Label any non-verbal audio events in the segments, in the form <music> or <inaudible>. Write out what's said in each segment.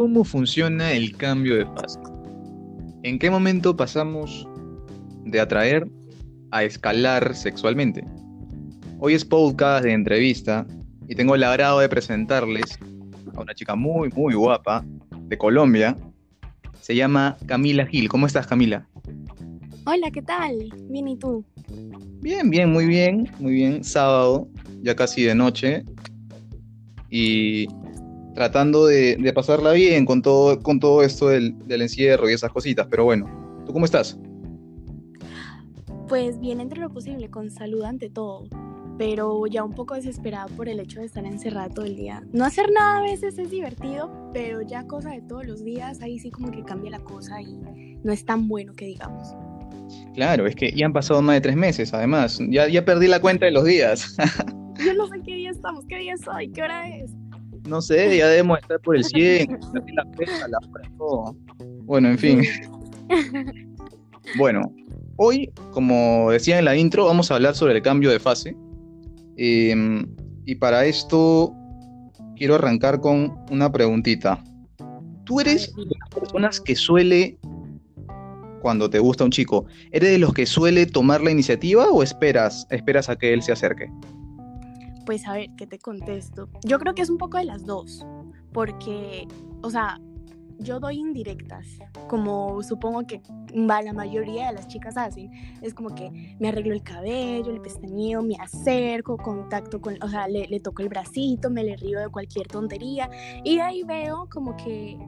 cómo funciona el cambio de fase. ¿En qué momento pasamos de atraer a escalar sexualmente? Hoy es podcast de entrevista y tengo el agrado de presentarles a una chica muy, muy guapa de Colombia. Se llama Camila Gil. ¿Cómo estás, Camila? Hola, ¿qué tal? Bien, ¿y tú? Bien, bien, muy bien, muy bien. Sábado, ya casi de noche. Y tratando de, pasarla bien con todo, con todo esto del, del, encierro y esas cositas. Pero bueno, ¿tú cómo estás? Pues bien entre lo posible, con salud ante todo, pero ya un poco desesperada por el hecho de estar encerrada todo el día. No hacer nada a veces es divertido, pero ya cosa de todos los días, ahí sí como que cambia la cosa y no es tan bueno que digamos. Claro, es que ya han pasado más de tres meses, además. Ya, ya perdí la cuenta de los días. <laughs> Yo no sé qué día estamos, qué día es hoy, qué hora es. No sé, ya debemos estar por el 100, <laughs> la fecha, la hora, Bueno, en fin. <laughs> Bueno, hoy, como decía en la intro, vamos a hablar sobre el cambio de fase. Em, y para esto quiero arrancar con una preguntita. ¿Tú eres de las personas que suele, cuando te gusta un chico, eres de los que suele tomar la iniciativa o esperas, esperas a que él se acerque? Pues a ver, ¿qué te contesto? Yo creo que es un poco de las dos, porque, o sea, yo doy indirectas, como supongo que la mayoría de las chicas hacen. Es como que me arreglo el cabello, el pestañeo, me acerco, contacto con, o sea, le, le toco el bracito, me le río de cualquier tontería y ahí veo como que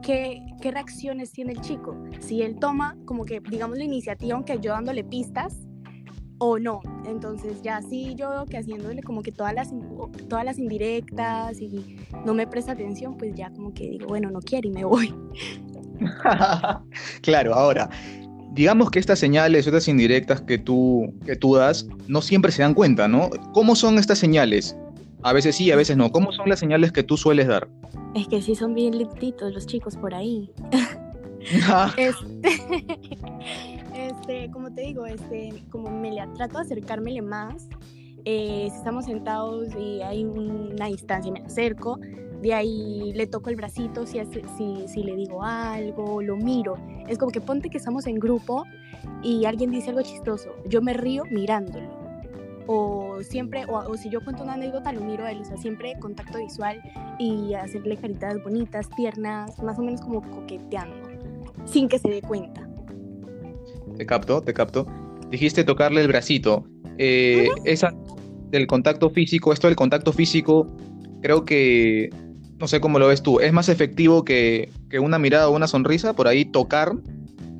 Qué, qué, reacciones tiene el chico. Si él toma como que, digamos, la iniciativa, aunque yo dándole pistas, o no. Entonces ya sí yo veo que haciéndole como que todas las, todas las indirectas y no me presta atención, pues ya como que digo, bueno, no quiere y me voy. <laughs> claro, ahora, digamos que estas señales, estas indirectas que tú, que tú das, no siempre se dan cuenta, ¿no? ¿Cómo son estas señales? A veces sí, a veces no. ¿Cómo son las señales que tú sueles dar? Es que sí son bien linditos los chicos por ahí. <laughs> <laughs> este, este, como te digo, este, como me le trato de acercármele más, eh, si estamos sentados y hay una distancia, me acerco, de ahí le toco el bracito si, si, si, le digo algo, lo miro. Es como que ponte que estamos en grupo y alguien dice algo chistoso, yo me río mirándolo. O siempre, o, si yo cuento una anécdota, lo miro a él, o sea, siempre contacto visual y hacerle caritas bonitas, tiernas, más o menos como coqueteando, sin que se dé cuenta. Te capto, te capto. Dijiste tocarle el bracito. Eh, esa del contacto físico, esto del contacto físico, creo que, no sé cómo lo ves tú, es más efectivo que, una mirada o una sonrisa, por ahí tocar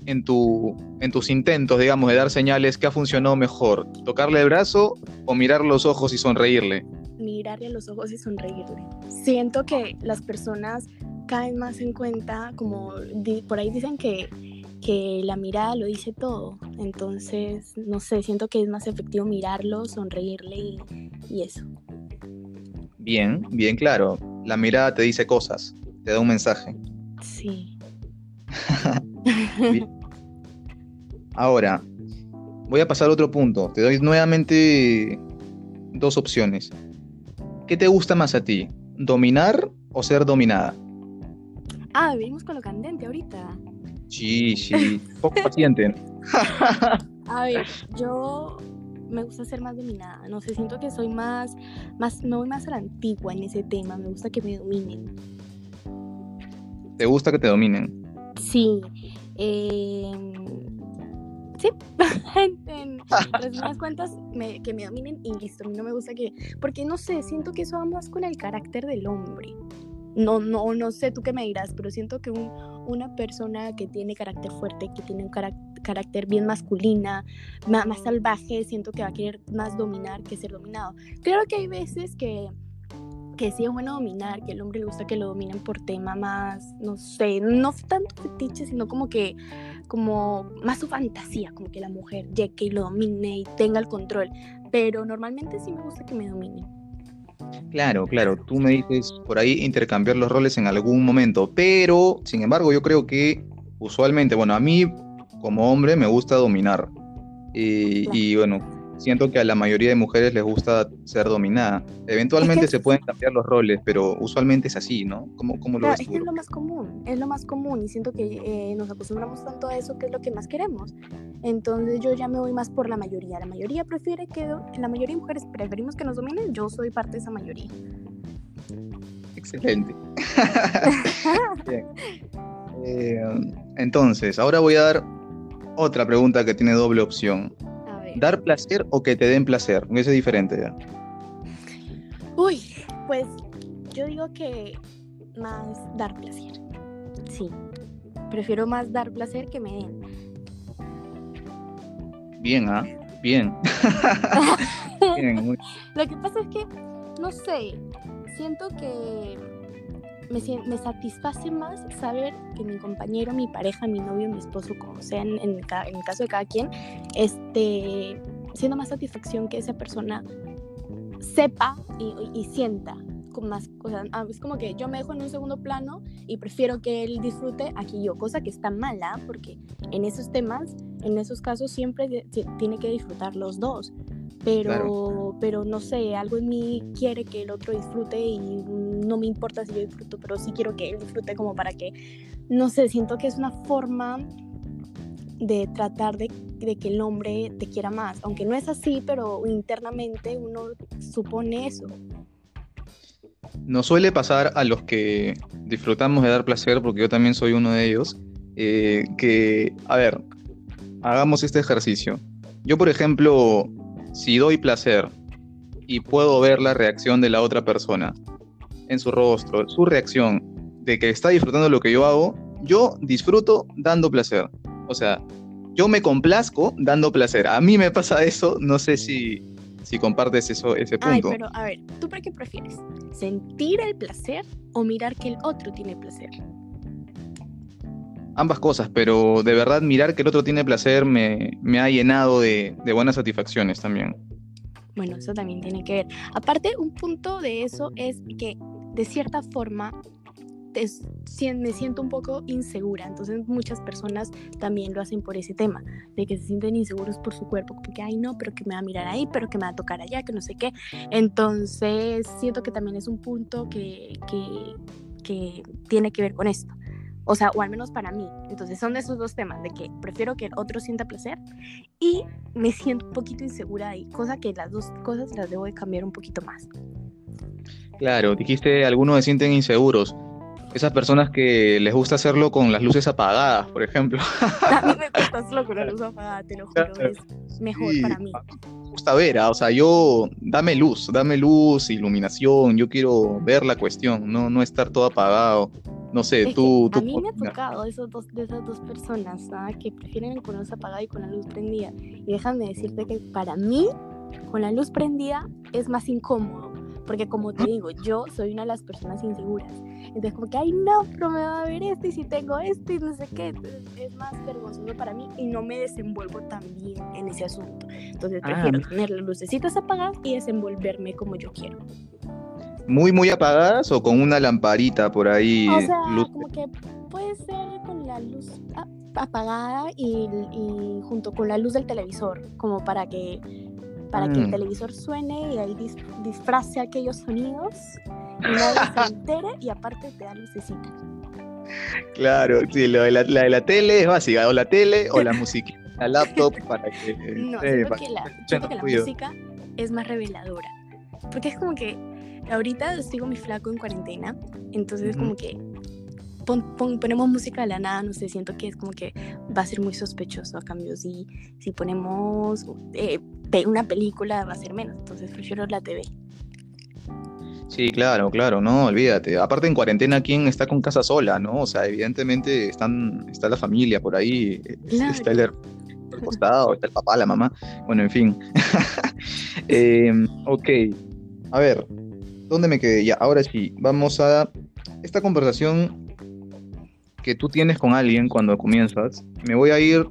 en, tu, en tus intentos, digamos, de dar señales, ¿qué ha funcionado mejor? ¿Tocarle el brazo o mirar los ojos y sonreírle? Mirarle los ojos y sonreírle. Siento que las personas caen más en cuenta, como por ahí dicen que que la mirada lo dice todo. Entonces, no sé, siento que es más efectivo mirarlo, sonreírle y, eso. Bien, bien claro. La mirada te dice cosas, te da un mensaje. Sí. <laughs> Ahora, voy a pasar a otro punto. Te doy nuevamente dos opciones. ¿Qué te gusta más a ti? ¿Dominar o ser dominada? Ah, venimos con lo candente ahorita. Sí, sí, poco paciente. <laughs> A ver, yo me gusta ser más dominada, no sé, siento que soy más, más, me voy más a la antigua en ese tema, me gusta que me dominen. ¿Te gusta que te dominen? Sí, eh, sí, <laughs> en, resumidas <laughs> cuentas, que me dominen y listo, a mí no me gusta que, porque no sé, siento que eso va más con el carácter del hombre no, no, no sé tú qué me dirás, pero siento que una persona que tiene carácter fuerte, que tiene un carácter bien masculina, más, salvaje, siento que va a querer más dominar que ser dominado. Claro que hay veces que, que sí es bueno dominar, que el hombre le gusta que lo dominen por tema más, no sé, no tanto fetiche, sino como que, como más su fantasía, como que la mujer llegue y lo domine y tenga el control. Pero normalmente sí me gusta que me dominen. Claro, claro, tú me dices por ahí intercambiar los roles en algún momento, pero sin embargo yo creo que usualmente, bueno, a mí como hombre me gusta dominar. Y, bueno, siento que a la mayoría de mujeres les gusta ser dominada. Eventualmente se pueden cambiar los roles, pero usualmente es así, ¿no? ¿Cómo, cómo lo ves Es, es lo más común, es lo más común y siento que eh, nos acostumbramos tanto a eso que es lo que más queremos. Entonces yo ya me voy más por la mayoría. La mayoría prefiere que, la mayoría de mujeres preferimos que nos dominen, yo soy parte de esa mayoría. Excelente. <laughs> Eh, entonces, ahora voy a dar otra pregunta que tiene doble opción. ¿Dar placer o que te den placer? Eso es diferente ya. Uy, pues yo digo que más dar placer. Sí. Prefiero más dar placer que me den. Bien, ¿ah? Bien. <laughs> Bien Lo que pasa es que, no sé, siento que me, me, satisface más saber que mi compañero, mi pareja, mi novio, mi esposo, como sea en, en, el caso de cada quien, este, siendo más satisfacción que esa persona sepa y, y sienta más cosas. Ah, es como que yo me dejo en un segundo plano y prefiero que él disfrute aquí yo, cosa que está mala porque en esos temas, en esos casos siempre tiene que disfrutar los dos pero, pero no sé, algo en mí quiere que el otro disfrute y no me importa si yo disfruto, pero sí quiero que él disfrute como para que, no sé, siento que es una forma de tratar de, de, que el hombre te quiera más, aunque no es así, pero internamente uno supone eso. Nos suele pasar a los que disfrutamos de dar placer, porque yo también soy uno de ellos, eh, que, a ver, hagamos este ejercicio. Yo, por ejemplo, si doy placer y puedo ver la reacción de la otra persona en su rostro, su reacción de que está disfrutando lo que yo hago, yo disfruto dando placer. O sea, yo me complazco dando placer. A mí me pasa eso, no sé si, si compartes eso, ese punto. Ay, pero a ver, ¿tú para qué prefieres? ¿Sentir el placer o mirar que el otro tiene placer? ambas cosas, pero de verdad mirar que el otro tiene placer me, ha llenado de, buenas satisfacciones también. Bueno, eso también tiene que ver. Aparte, un punto de eso es que de cierta forma me siento un poco insegura. Entonces muchas personas también lo hacen por ese tema, de que se sienten inseguros por su cuerpo, como que, ay no, pero que me va a mirar ahí, pero que me va a tocar allá, que no sé qué. Entonces siento que también es un punto que, que, que tiene que ver con esto. O sea, o al menos para mí. Entonces son esos dos temas, de que prefiero que el otro sienta placer y me siento un poquito insegura ahí, cosa que las dos cosas las debo de cambiar un poquito más. Claro, dijiste algunos se sienten inseguros. Esas personas que les gusta hacerlo con las luces apagadas, por ejemplo. A mí <laughs> me gusta hacerlo con la luz apagada, te lo juro, es mejor para mí. Me gusta ver, ¿ah? o sea, yo, dame luz, dame luz, iluminación, yo quiero ver la cuestión, no, no estar todo apagado. No sé, tú, A mí me ha tocado esos dos, de esas dos personas que prefieren con la luz apagada y con la luz prendida. Y déjame decirte que para mí, con la luz prendida es más incómodo. Porque como te digo, yo soy una de las personas inseguras. Entonces como que, ay no, pero me va a ver esto y si tengo esto y no sé qué. Entonces es más vergonzoso para mí y no me desenvuelvo tan bien en ese asunto. Entonces ah, prefiero tener las lucecitas apagadas y desenvolverme como yo quiero muy, muy apagadas o con una lamparita por ahí. O sea, como que puede ser con la luz apagada y, junto con la luz del televisor, como para que para que el mm. televisor suene y ahí disfrace aquellos sonidos y nadie se <laughs> entere y aparte te da lucecita. Claro, sí, lo de la, de la tele es básica, o la tele o la <laughs> música, la laptop para que... <laughs> No, eh, que, la, que la música es más reveladora, porque es como que ahorita sigo mi flaco en cuarentena, entonces como que ponemos música de la nada, no sé, siento que es como que va a ser muy sospechoso a cambio si, si ponemos eh, una película va a ser menos, entonces prefiero la TV. Sí, claro, claro, no, olvídate. Aparte en cuarentena, ¿quién está con casa sola, no? O sea, evidentemente están, está la familia por ahí, está el, el costado, está el papá, la mamá, bueno, en fin. <laughs> eh, ok, a ver, ¿Dónde me quedé? Ya, ahora sí, vamos a esta conversación que tú tienes con alguien cuando comienzas. Me voy a ir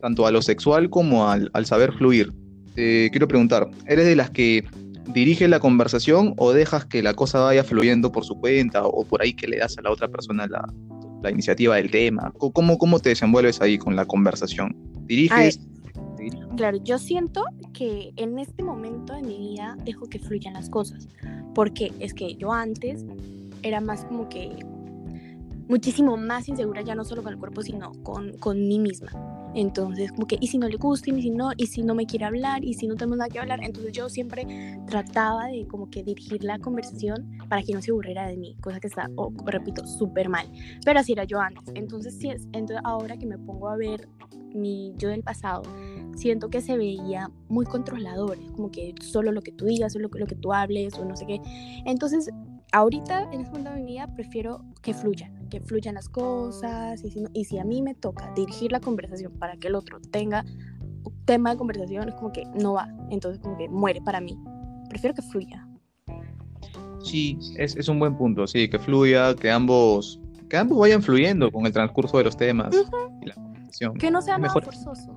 tanto a lo sexual como al, saber fluir. Te quiero preguntar, ¿eres de las que dirige la conversación o dejas que la cosa vaya fluyendo por su cuenta o por ahí que le das a la otra persona la, iniciativa del tema? ¿Cómo, ¿Cómo te desenvuelves ahí con la conversación? ¿Diriges? Claro, yo siento que en este momento de mi vida dejo que fluyan las cosas. Porque es que yo antes era más como que muchísimo más insegura, ya no solo con el cuerpo, sino con, con mí misma. Entonces, como que, ¿y si no le gusta? ¿Y si no? ¿Y si no me quiere hablar? ¿Y si no tenemos nada que hablar? Entonces yo siempre trataba de como que dirigir la conversación para que no se aburriera de mí, cosa que está, repito, súper mal. Pero así era yo antes. Entonces, sí es, entonces ahora que me pongo a ver mi yo del pasado, siento que se veía muy controlador, como que solo lo que tú digas, solo lo que tú hables o no sé qué. Entonces, ahorita en este momento de mi vida prefiero que fluyan, que fluyan las cosas y si, y si a mí me toca dirigir la conversación para que el otro tenga tema de conversación, es como que no va, entonces como que muere para mí. Prefiero que fluya. Sí, es, es un buen punto, sí, que fluya, que ambos, que ambos vayan fluyendo con el transcurso de los temas y la conversación. Que no sea Mejor... nada forzoso.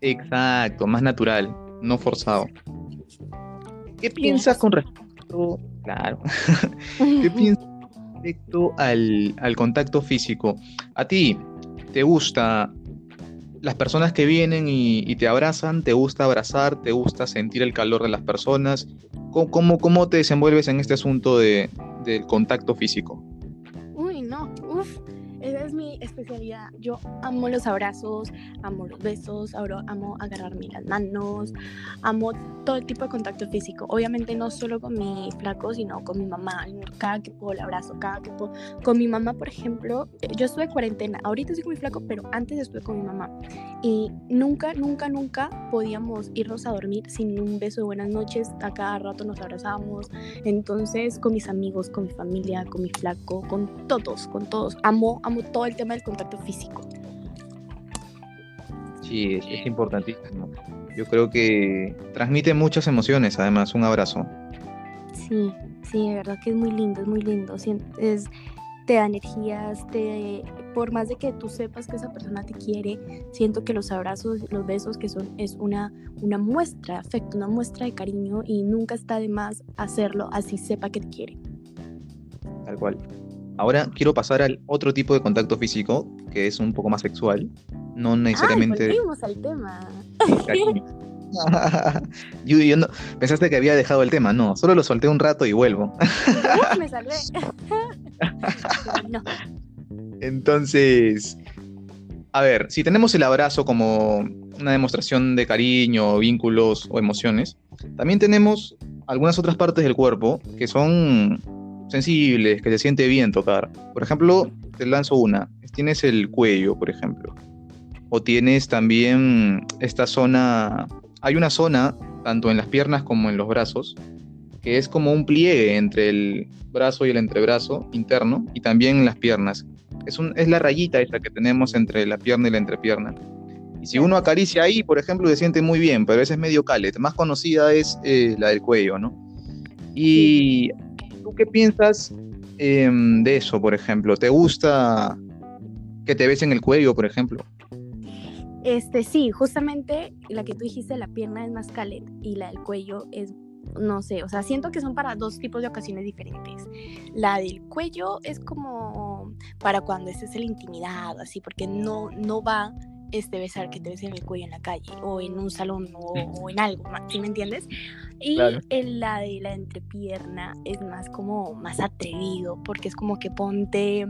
Exacto, más natural, no forzado. ¿Qué piensas con respecto Claro. <laughs> ¿Qué piensas respecto al, al contacto físico? ¿A ti te gusta las personas que vienen y, te abrazan, te gusta abrazar, te gusta sentir el calor de las personas. ¿Cómo, cómo, te desenvuelves en este asunto de, del contacto físico? Uy, no, uff, esa es mi especialidad. Yo amo los abrazos, amo los besos, amo agarrarme las manos, amo todo tipo de contacto físico. Obviamente no solo con mi flaco, sino con mi mamá. Cada que puedo abrazo, cada que puedo. Con mi mamá, por ejemplo, eh, yo estuve en cuarentena. Ahorita estoy con mi flaco, pero antes estuve con mi mamá. Y nunca, nunca, nunca podíamos irnos a dormir sin un beso de buenas noches. A cada rato nos abrazábamos. Entonces, con mis amigos, con mi familia, con mi flaco, con todos, con todos. Amo, amo todo el tema del contacto físico. Sí, es, importantísimo. Yo creo que transmite muchas emociones, además, un abrazo. Sí, sí, de verdad que es muy lindo, es muy lindo. Es, te da energías, te, por más de que tú sepas que esa persona te quiere, siento que los abrazos, los besos que son, es una, una muestra de afecto, una muestra de cariño y nunca está de más hacerlo así sepa que te quiere. Tal cual. Ahora quiero pasar al otro tipo de contacto físico, que es un poco más sexual. No necesariamente. Ay, al tema. <laughs> yo, no... Pensaste que había dejado el tema, no, solo lo solté un rato y vuelvo. me salvé. <laughs> no. Entonces, a ver, si tenemos el abrazo como una demostración de cariño, vínculos o emociones, también tenemos algunas otras partes del cuerpo que son sensibles, que se siente bien tocar. Por ejemplo, te lanzo una. Tienes el cuello, por ejemplo. O tienes también esta zona, hay una zona, tanto en las piernas como en los brazos, que es como un pliegue entre el brazo y el entrebrazo interno y también en las piernas. Es, un, es la rayita esa que tenemos entre la pierna y la entrepierna. Y si uno acaricia ahí, por ejemplo, se siente muy bien, pero a veces es medio cálido. Más conocida es eh, la del cuello, ¿no? Y ¿Tú qué piensas em, de eso, por ejemplo? ¿Te gusta que te besen el cuello, por ejemplo? Este, sí, justamente la que tú dijiste, la pierna es más cálida y la del cuello es, no sé, o sea, siento que son para dos tipos de ocasiones diferentes. La del cuello es como para cuando estés en la intimidad, así, porque no, no va este besar que te besen el cuello en la calle o en un salón o, en algo, ¿sí me entiendes? Y en la de la entrepierna es más como más atrevido porque es como que ponte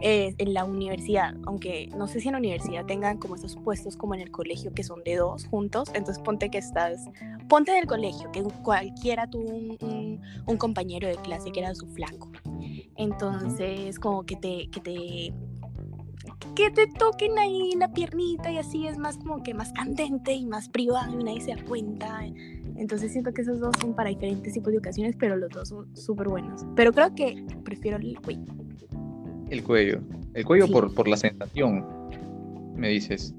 eh, en la universidad, aunque no sé si en la universidad tengan como esos puestos como en el colegio que son de dos juntos, entonces ponte que estás, ponte del colegio, que cualquiera tuvo un, compañero de clase que era su flaco. Entonces, como que te, que te que te toquen ahí la piernita y así es más como que más candente y más privado y nadie se da cuenta. Entonces siento que esos dos son para diferentes tipos de ocasiones, pero los dos son súper buenos. Pero creo que prefiero el cuello. El cuello. El cuello por, por la sensación, me dices.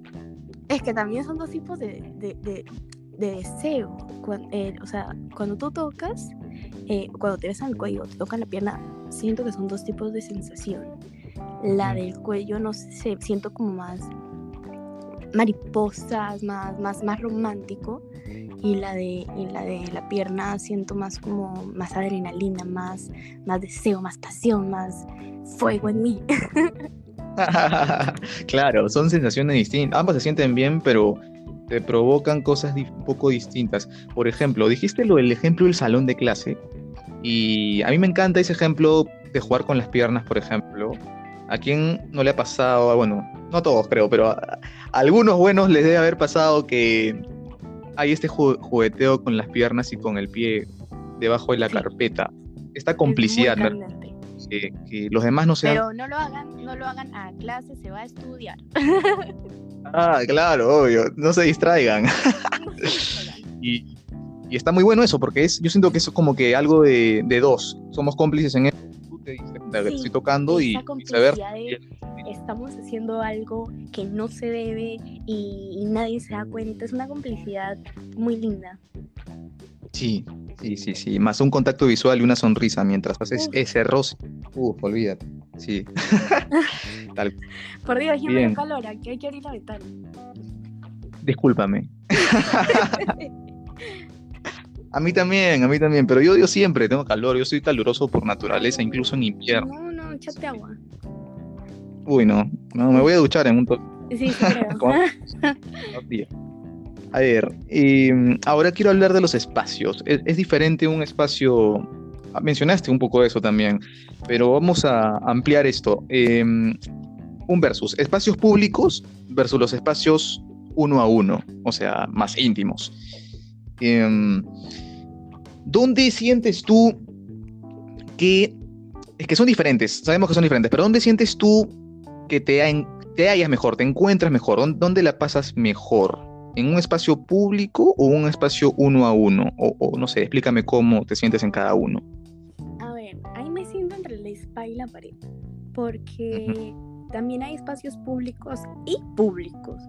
Es que también son dos tipos de, de, de, deseo. Eh, o sea, cuando tú tocas, eh, cuando te besan el cuello, te tocan la pierna, siento que son dos tipos de sensación la del cuello, no sé, siento como más mariposas, más, más, más romántico. Y la, de, la de la pierna siento más como más adrenalina, más, más deseo, más pasión, más fuego en mí. <laughs> claro, son sensaciones distintas. Ambas se sienten bien, pero te provocan cosas un poco distintas. Por ejemplo, dijiste lo del ejemplo del salón de clase y a mí me encanta ese ejemplo de jugar con las piernas, por ejemplo. ¿A quién no le ha pasado? Bueno, no a todos creo, pero a, algunos buenos les debe haber pasado que hay este jugueteo con las piernas y con el pie debajo de la carpeta. Esta complicidad, que, que, los demás no sean... Pero no lo hagan, no lo hagan a clase, se va a estudiar. ah, claro, obvio, no se distraigan. <laughs> y, y, está muy bueno eso, porque es, yo siento que eso es como que algo de, de dos. Somos cómplices en eso. Tú te estoy tocando y, saber estamos haciendo algo que no se debe y, nadie se da cuenta. Es una complicidad muy linda. Sí, sí, sí, sí. Más un contacto visual y una sonrisa mientras haces ese roce. Uf, olvídate. Sí. <laughs> Por Dios, yo me calor, que hay que abrir la ventana. Discúlpame. <laughs> a mí también, a mí también, pero yo, yo siempre tengo calor, yo soy caluroso por naturaleza, incluso en invierno. No, no, échate agua. Uy, no, no, me voy a duchar en un toque. Sí, sí, creo. <laughs> a ver, ahora quiero hablar de los espacios. Es, diferente un espacio, ah, mencionaste un poco eso también, pero vamos a ampliar esto. Em, un versus, espacios públicos versus los espacios uno a uno, o sea, más íntimos. Em, ¿Dónde sientes tú que es que son diferentes, sabemos que son diferentes, pero ¿dónde sientes tú que te, te hallas mejor, te encuentras mejor? ¿Dónde la pasas mejor? ¿En un espacio público o un espacio uno a uno? O, no sé, explícame cómo te sientes en cada uno. A ver, ahí me siento entre la espalda y la pared, porque también hay espacios públicos y públicos.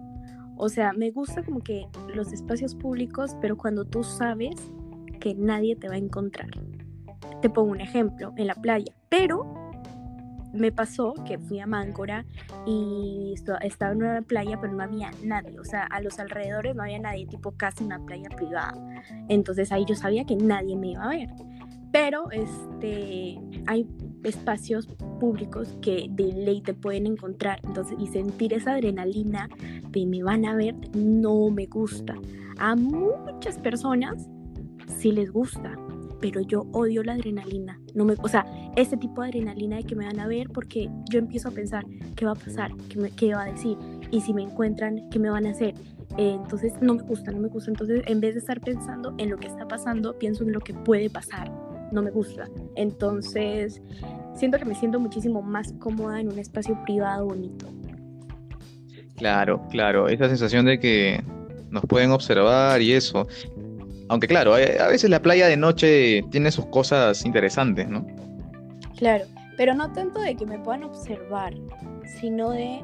O sea, me gusta como que los espacios públicos, pero cuando tú sabes que nadie te va a encontrar. Te pongo un ejemplo, en la playa, pero me pasó que fui a Máncora y estaba en una playa, pero no había nadie. O sea, a los alrededores no había nadie, tipo casi una playa privada. Entonces ahí yo sabía que nadie me iba a ver. Pero este, hay espacios públicos que de ley te pueden encontrar. Entonces, y sentir esa adrenalina de me van a ver, no me gusta. A muchas personas sí les gusta pero yo odio la adrenalina. No me, o sea, ese tipo de adrenalina de que me van a ver porque yo empiezo a pensar qué va a pasar, qué, me, qué va a decir y si me encuentran, qué me van a hacer. Eh, entonces no me gusta, no me gusta. Entonces en vez de estar pensando en lo que está pasando, pienso en lo que puede pasar. No me gusta. Entonces siento que me siento muchísimo más cómoda en un espacio privado bonito. Claro, claro. Esa sensación de que nos pueden observar y eso. Aunque claro, eh, a veces la playa de noche tiene sus cosas interesantes, ¿no? Claro, pero no tanto de que me puedan observar, sino de,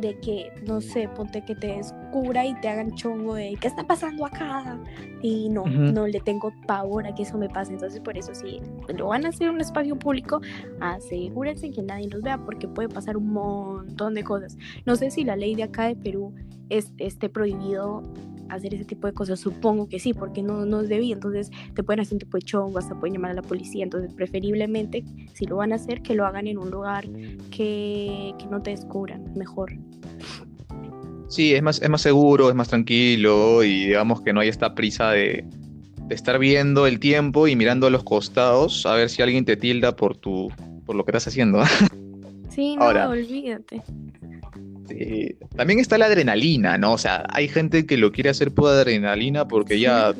de que, no sé, ponte que te descubra y te hagan chongo de qué está pasando acá. Y no, no le tengo pavor a que eso me pase. Entonces, por eso, si lo van a hacer en un espacio público, asegúrense que nadie los vea, porque puede pasar un montón de cosas. No sé si la ley de acá de Perú es, esté prohibido hacer ese tipo de cosas? Supongo que sí, porque no, no es debido. Entonces te pueden hacer un tipo de chongo, hasta pueden llamar a la policía. Entonces, preferiblemente, si lo van a hacer, que lo hagan en un lugar que, que no te descubran mejor. Sí, es más, es más seguro, es más tranquilo y digamos que no hay esta prisa de, de estar viendo el tiempo y mirando a los costados a ver si alguien te tilda por, tu, por lo que estás haciendo. <laughs> Sí, no, olvídate. Sí. También está la adrenalina, ¿no? O sea, hay gente que lo quiere hacer por adrenalina porque ya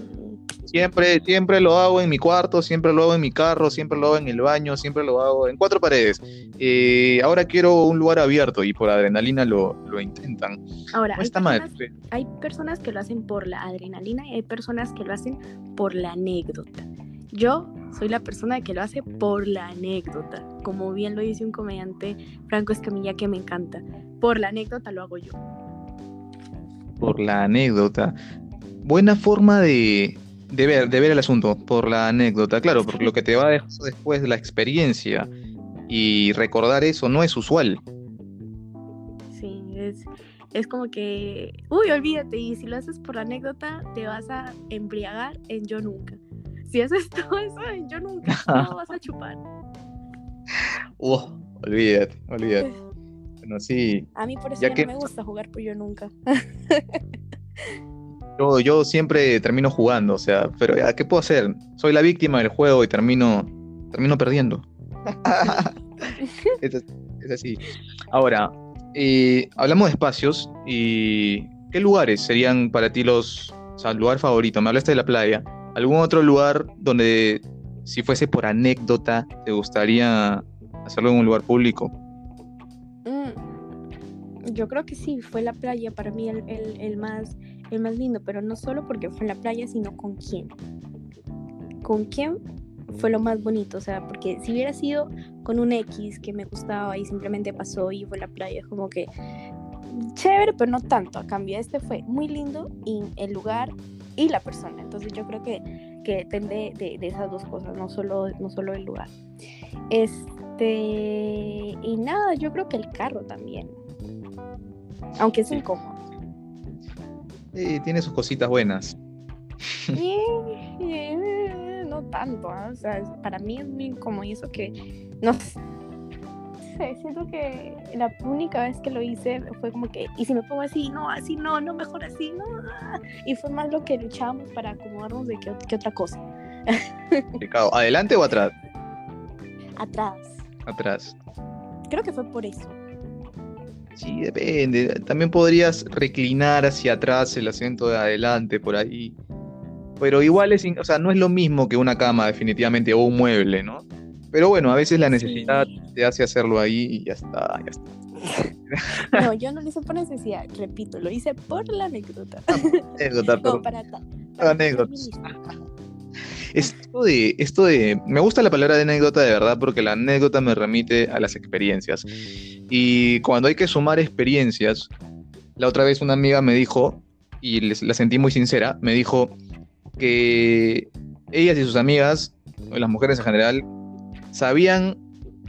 siempre, siempre lo hago en mi cuarto, siempre lo hago en mi carro, siempre lo hago en el baño, siempre lo hago en cuatro paredes. Eh, ahora quiero un lugar abierto y por adrenalina lo, lo intentan. Ahora, hay, personas, hay personas que lo hacen por la adrenalina y hay personas que lo hacen por la anécdota. Yo soy la persona que lo hace por la anécdota, como bien lo dice un comediante Franco Escamilla que me encanta. Por la anécdota lo hago yo. Por la anécdota. Buena forma de, ver, de ver el asunto, por la anécdota. Claro, por lo que te va a dejar después de la experiencia. Y recordar eso no es usual. Sí, es, es como que, uy, olvídate, y si lo haces por la anécdota, te vas a embriagar en yo nunca si haces todo eso, yo nunca no vas a chupar. Uh, olvídate, olvídate. <laughs> Bueno, sí. A mí por eso ya, no me gusta jugar por yo nunca. <laughs> Yo, yo siempre termino jugando, o sea, pero ya, ¿qué puedo hacer? Soy la víctima del juego y termino, termino perdiendo. <laughs> es, es así. Ahora, eh, hablamos de espacios y ¿qué lugares serían para ti los, o sea, lugar favorito? Me hablaste de la playa. ¿Algún otro lugar donde, si fuese por anécdota, te gustaría hacerlo en un lugar público? Mm, yo creo que sí, fue la playa para mí el, más, el más lindo, pero no solo porque fue en la playa, sino con quién. Con quién fue lo más bonito, o sea, porque si hubiera sido con un X que me gustaba y simplemente pasó y fue la playa, como que chévere, pero no tanto. A cambio, este fue muy lindo y el lugar y la persona. Entonces yo creo que, que depende de, de esas dos cosas, no solo, no solo el lugar. Este, y nada, yo creo que el carro también. Aunque es Sí. incómodo. Eh, tiene sus cositas buenas. Eh, <laughs> eh, no tanto, ¿ah? o sea, para mí es muy incómodo y eso que no sé, siento que la única vez que lo hice fue como que, y si me pongo así, no, así no, no, mejor así, no, ah", y fue más lo que luchábamos para acomodarnos de que, que otra cosa. <laughs> ¿Adelante o atrás? atrás, Atrás. creo que fue por eso, Sí, depende. También podrías reclinar hacia atrás el asiento de adelante, por ahí. Pero igual es, o sea, no es lo mismo que una cama, definitivamente, o un mueble, ¿no? Pero bueno, a veces la necesidad Sí. te hace hacerlo ahí y ya está, ya está. <laughs> no, yo no lo hice por necesidad, repito, lo hice por la anécdota, Anécdota, <laughs> como para, para terminar. <laughs> Esto de, esto de, me gusta la palabra de anécdota de verdad porque la anécdota me remite a las experiencias. Y cuando hay que sumar experiencias, la otra vez una amiga me dijo, y les- la sentí muy sincera, me dijo que ellas y sus amigas, las mujeres en general, sabían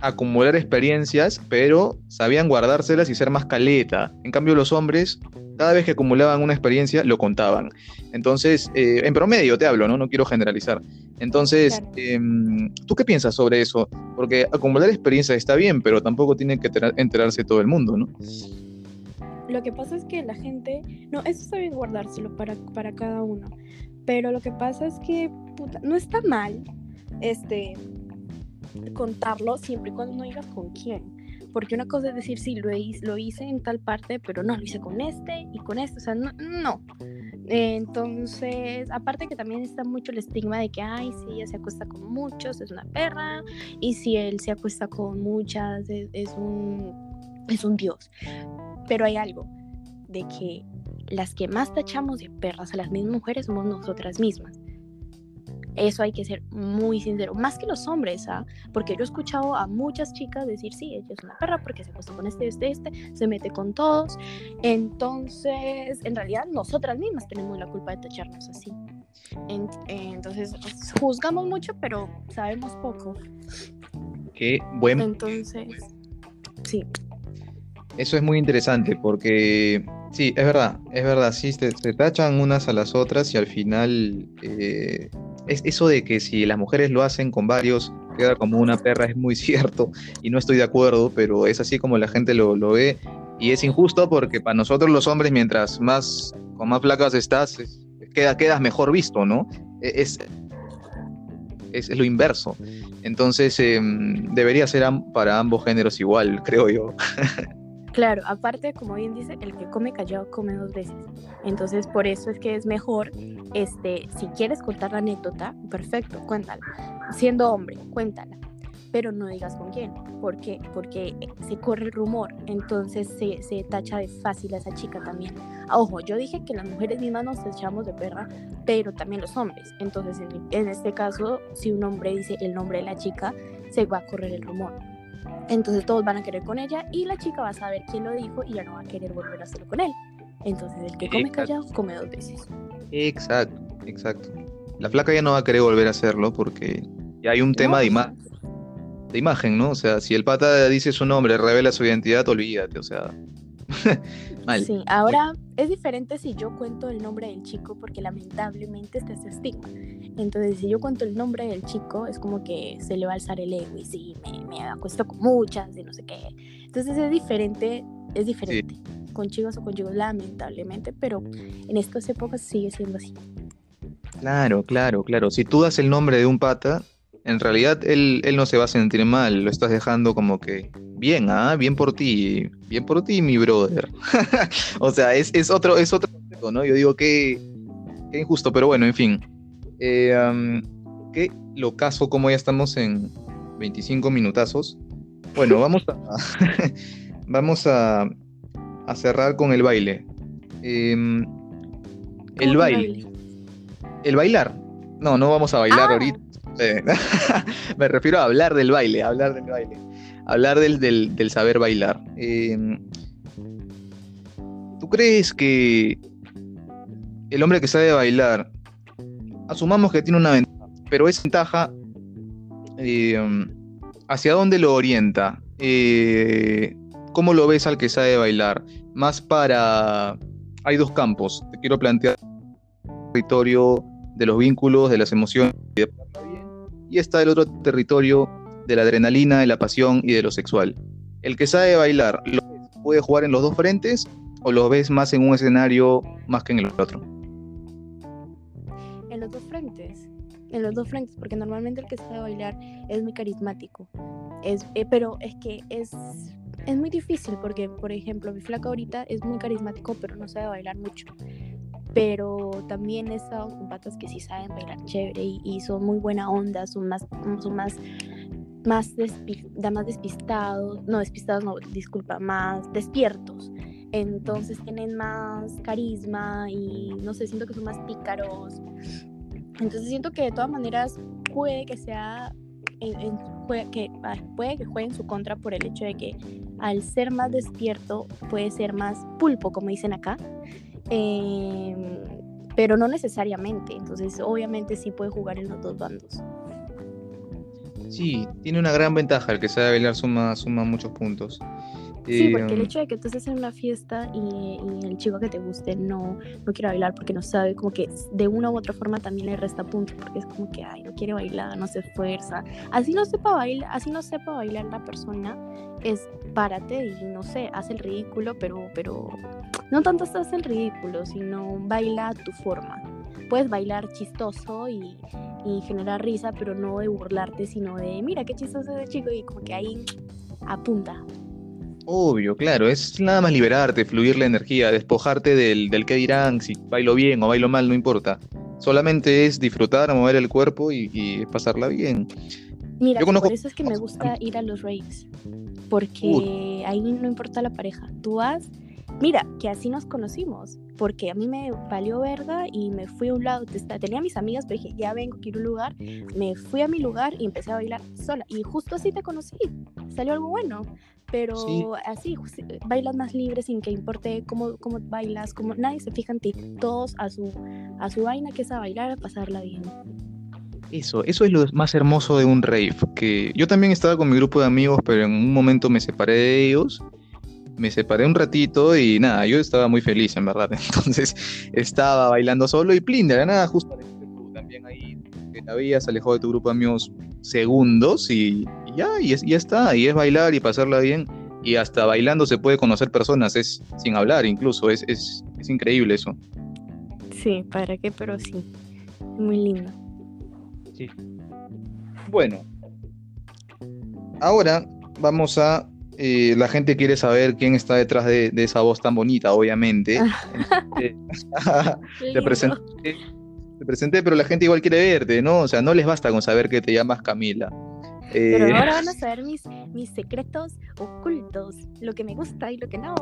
acumular experiencias, pero sabían guardárselas y ser más caleta. En cambio, los hombres, cada vez que acumulaban una experiencia, lo contaban. Entonces, eh, en promedio te hablo, ¿no? No quiero generalizar. Entonces, Claro. em, ¿tú qué piensas sobre eso? Porque acumular experiencia está bien, pero tampoco tiene que tera- enterarse todo el mundo, ¿no? Lo que pasa es que la gente, no, eso está bien guardárselo para, para cada uno, pero lo que pasa es que puta, no está mal este contarlo siempre y cuando no digas con quién. Porque una cosa es decir, sí, lo hice, lo hice en tal parte, pero no, lo hice con este y con este, o sea, no. no. Entonces, aparte que también está mucho el estigma de que, ay, si ella se acuesta con muchos, es una perra, y si él se acuesta con muchas, es, es un, es un dios. Pero hay algo de que las que más tachamos de perras a las mismas mujeres somos nosotras mismas. Eso hay que ser muy sincero, más que los hombres, ¿ah? Porque yo he escuchado a muchas chicas decir, sí, ella es una perra porque se acuesta con este, este, este, se mete con todos. Entonces, en realidad, nosotras mismas tenemos la culpa de tacharnos así. En- entonces, juzgamos mucho, pero sabemos poco. Qué buen Entonces, sí. Eso es muy interesante porque, sí, es verdad, es verdad, sí, se, se tachan unas a las otras y al final eh, es eso de que si las mujeres lo hacen con varios, queda como una perra, es muy <laughs> cierto y no estoy de acuerdo, pero es así como la gente lo, lo ve y es injusto porque para nosotros los hombres, mientras más, con más placas estás, es- queda, quedas mejor visto, ¿no? E- Es, es, lo inverso. Entonces, em, debería ser para ambos géneros igual, <laughs> creo yo. Claro, aparte, como bien dice, el que come callado come dos veces. Entonces, por eso es que es mejor, este, si quieres contar la anécdota, perfecto, cuéntala. Siendo hombre, cuéntala. Pero no digas con quién. ¿Por qué? Porque se corre el rumor. Entonces se, se tacha de fácil a esa chica también. Ojo, yo dije que las mujeres mismas nos echamos de perra, pero también los hombres. Entonces, en, en este caso, si un hombre dice el nombre de la chica, se va a correr el rumor. Entonces todos van a querer con ella y la chica va a saber quién lo dijo y ya no va a querer volver a hacerlo con él. Entonces el que come Exacto. callado come dos veces. Exacto, exacto. La flaca ya no va a querer volver a hacerlo porque ya hay un tema de, ima- de imagen, ¿no? O sea, si el pata dice su nombre, revela su identidad, olvídate, o sea. <laughs> Mal. Sí, ahora es diferente si yo cuento el nombre del chico porque lamentablemente está ese estigma. Entonces si yo cuento el nombre del chico es como que se le va a alzar el ego y sí, me, me acuesto con muchas y no sé qué. Entonces es diferente, es diferente. con chicos o con chicos, lamentablemente, pero en estas épocas sigue siendo así. Claro, claro, claro. Si tú das el nombre de un pata, en realidad él, él no se va a sentir mal, lo estás dejando como que bien, ¿ah? Bien por ti, bien por ti, mi brother. <laughs> o sea, es, es, otro, es otro ¿no? Yo digo que, que injusto, pero bueno, en fin. Eh, qué locazo, como ya estamos en 25 minutazos. Bueno, <laughs> vamos a, <laughs> vamos a, a, cerrar con el baile. Em, el baile. El bailar. No, no vamos a bailar ah. ahorita. <laughs> Me refiero a hablar del baile, hablar del baile. Hablar del, del, saber bailar. Em, ¿Tú crees que el hombre que sabe bailar, asumamos que tiene una ventaja, pero esa ventaja, em, ¿hacia dónde lo orienta? Eh, ¿Cómo lo ves al que sabe bailar? Más para... Hay dos campos. Te quiero plantear el territorio de los vínculos, de las emociones y está el otro territorio de la adrenalina, de la pasión y de lo sexual. El que sabe bailar, ¿lo puede jugar en los dos frentes o lo ves más en un escenario más que en el otro? En los dos frentes, porque normalmente el que sabe bailar es muy carismático. Es, eh, pero es que es, es muy difícil porque, por ejemplo, mi flaca ahorita es muy carismático, pero no sabe bailar mucho pero también he estado con patas que sí saben bailar chévere y, son muy buena onda, son más, son más, más, más despistados, no despistados, no, disculpa, más despiertos. Entonces tienen más carisma y no sé, siento que son más pícaros. Entonces siento que de todas maneras puede que sea, que, puede que juegue en su contra por el hecho de que al ser más despierto puede ser más pulpo, como dicen acá. Em, pero no necesariamente. Entonces, obviamente sí puede jugar en los dos bandos. Sí, tiene una gran ventaja. El que sabe bailar suma, suma muchos puntos. Sí, porque el em, hecho de que tú estés en una fiesta y, el chico que te guste no, no quiere bailar porque no sabe, como que de una u otra forma también le resta puntos, porque es como que, ay, no quiere bailar, no se esfuerza. Así no sepa bailar, así no sepa bailar la persona, es párate y no sé, haz el ridículo, pero, pero no tanto estás el ridículo, sino baila a tu forma. Puedes bailar chistoso y, generar risa, pero no de burlarte, sino de, mira qué chistoso ese chico y como que ahí apunta. Obvio, claro, es nada más liberarte, fluir la energía, despojarte del, del qué dirán, si bailo bien o bailo mal, no importa. Solamente es disfrutar, mover el cuerpo y, pasarla bien. Mira, por eso es que me gusta ir a los raves, porque ahí no importa la pareja. Tú vas Mira, que así nos conocimos, porque a mí me valió verga y me fui a un lado, tenía mis amigas, pero dije, ya vengo, quiero un lugar, me fui a mi lugar y empecé a bailar sola, y justo así te conocí, salió algo bueno, pero así, bailas más libre sin que importe cómo, cómo bailas, como nadie se fija en ti, todos a su, a su vaina que es a bailar, a pasarla bien. Eso, eso es lo más hermoso de un rave, que yo también estaba con mi grupo de amigos, pero en un momento me separé de ellos me separé un ratito y nada, yo estaba muy feliz en verdad. <laughs> Entonces estaba bailando solo y plin, de la nada, justo también ahí te habías alejado de tu grupo de amigos segundos y, ya, y, ya está, y es bailar y pasarla bien. Y hasta bailando se puede conocer personas, es sin hablar incluso, es, es, es increíble eso. Sí, ¿para qué? Pero sí, muy lindo. Sí. Bueno, ahora vamos a eh, la gente quiere saber quién está detrás de, esa voz tan bonita, obviamente. <laughs> <laughs> te, presenté, te, presenté, pero la gente igual quiere verte, ¿no? O sea, no les basta con saber que te llamas Camila. Pero eh, ahora van a <laughs> saber mis, mis secretos ocultos, lo que me gusta y lo que no.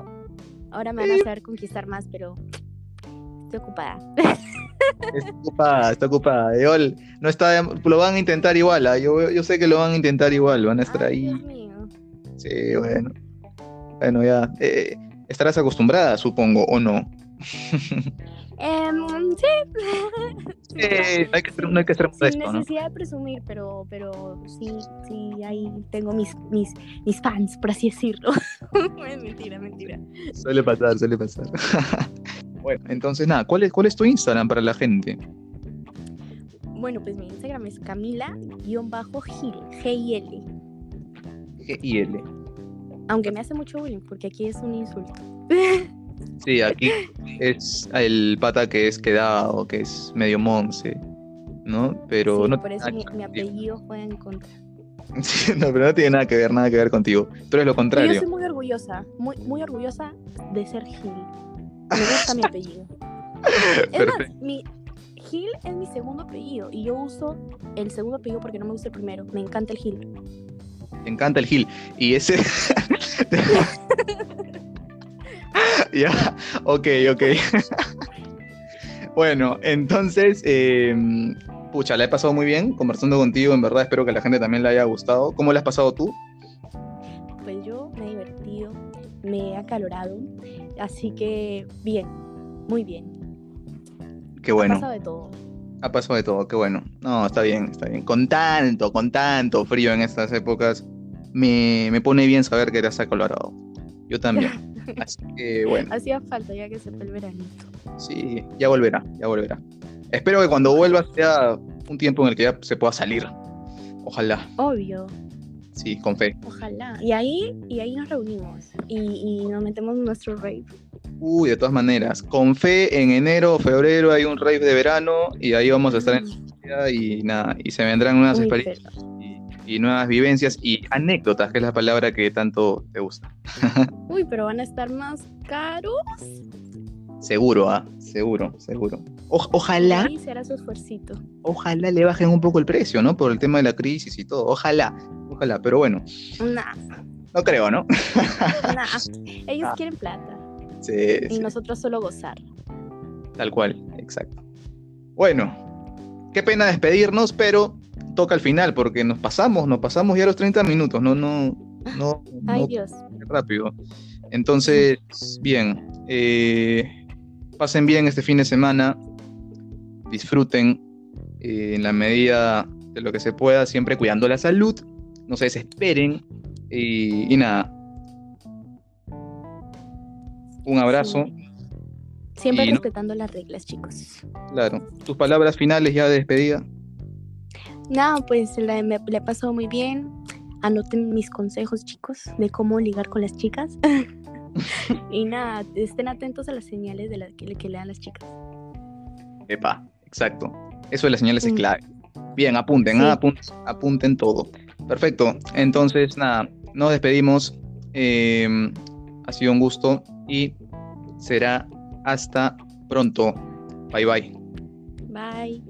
Ahora me van a saber conquistar más, pero estoy ocupada. Está ocupada, está ocupada. Igual, no está, lo van a intentar igual, ¿ah? yo, yo sé que lo van a intentar igual, van a estar ahí. Sí, bueno. Bueno, ya. Eh, estarás acostumbrada, supongo, ¿o no? <laughs> Em, sí. no hay que, no hay que ser Sin necesidad de presumir, pero, pero sí, sí, ahí tengo mis, mis, mis fans, por así decirlo. <laughs> mentira, mentira. Suele pasar, suele pasar. <laughs> bueno, entonces nada, ¿cuál es, ¿cuál es tu Instagram para la gente? Bueno, pues mi Instagram es Camila-Gil, G-I-L. G-I-L. Aunque me hace mucho bullying, porque aquí es un insulto. <laughs> Sí, aquí es el pata que es quedado, que es medio monce, ¿no? Pero Sí, no por eso mi, mi apellido juega en contra. <laughs> Sí, no, pero no tiene nada que ver, nada que ver contigo. Tú eres lo Pero yo contrario. soy muy orgullosa, muy, muy orgullosa de ser Gil. Me gusta mi apellido. <laughs> Es más, mi Gil es mi segundo apellido y yo uso el segundo apellido porque no me gusta el primero. Me encanta el Gil. Me encanta el Gil. Y ese. <laughs> <laughs> ya, ok, ok. <laughs> bueno, entonces, eh, pucha, la he pasado muy bien conversando contigo. En verdad, espero que a la gente también le haya gustado. ¿Cómo la has pasado tú? Pues yo me he divertido, me he acalorado, así que bien, muy bien. Qué Ha bueno. pasado de todo. Ha pasado de todo, qué bueno. No, está bien, está bien. Con tanto, con tanto frío en estas épocas, me, me pone bien saber que te has acalorado. Yo también. <laughs> Así que bueno. Hacía falta ya que se fue el veranito. Sí, ya volverá, ya volverá. Espero que cuando vuelva sea un tiempo en el que ya se pueda salir. Ojalá, Obvio, sí, con fe. ojalá. Y ahí, y ahí nos reunimos y, y nos metemos en nuestro rave. Uy, de todas maneras, con fe en enero o febrero hay un rave de verano y ahí vamos a estar en Florida y nada, y se vendrán Uy, experiencias y nuevas vivencias y anécdotas, que es la palabra que tanto te gusta. <laughs> Uy, pero van a estar más caros. Seguro, ah, seguro, seguro. O- ojalá, Ahí se hará su esfuercito. ojalá le bajen un poco el precio, ¿no? Por el tema de la crisis y todo. Ojalá, ojalá, pero bueno, Nah, no creo, ¿no? nah. <laughs> Ellos Ah. quieren plata Sí, y sí. nosotros solo gozar. Tal cual, exacto. Bueno, qué pena despedirnos, pero toca al final porque nos pasamos, nos pasamos ya los 30 minutos, no, no, no, Ay, no Dios. rápido. Entonces, bien, eh, pasen bien este fin de semana, disfruten eh, en la medida de lo que se pueda, siempre cuidando la salud, no se desesperen y, y nada. Un abrazo, Sí. Siempre Y no- respetando las reglas, chicos. claro. Tus palabras finales ya de despedida. Nada, pues la, me, la he pasado muy bien. Anoten mis consejos, chicos, de cómo ligar con las chicas. <laughs> y nada, estén atentos a las señales de la, que, que le dan las chicas. Epa, exacto. Eso de las señales es Mm. clave. Bien, apunten, Sí. ah, apunten, apunten todo. Perfecto. Entonces, nada, nos despedimos. Eh, ha sido un gusto y será hasta pronto. Bye bye. Bye.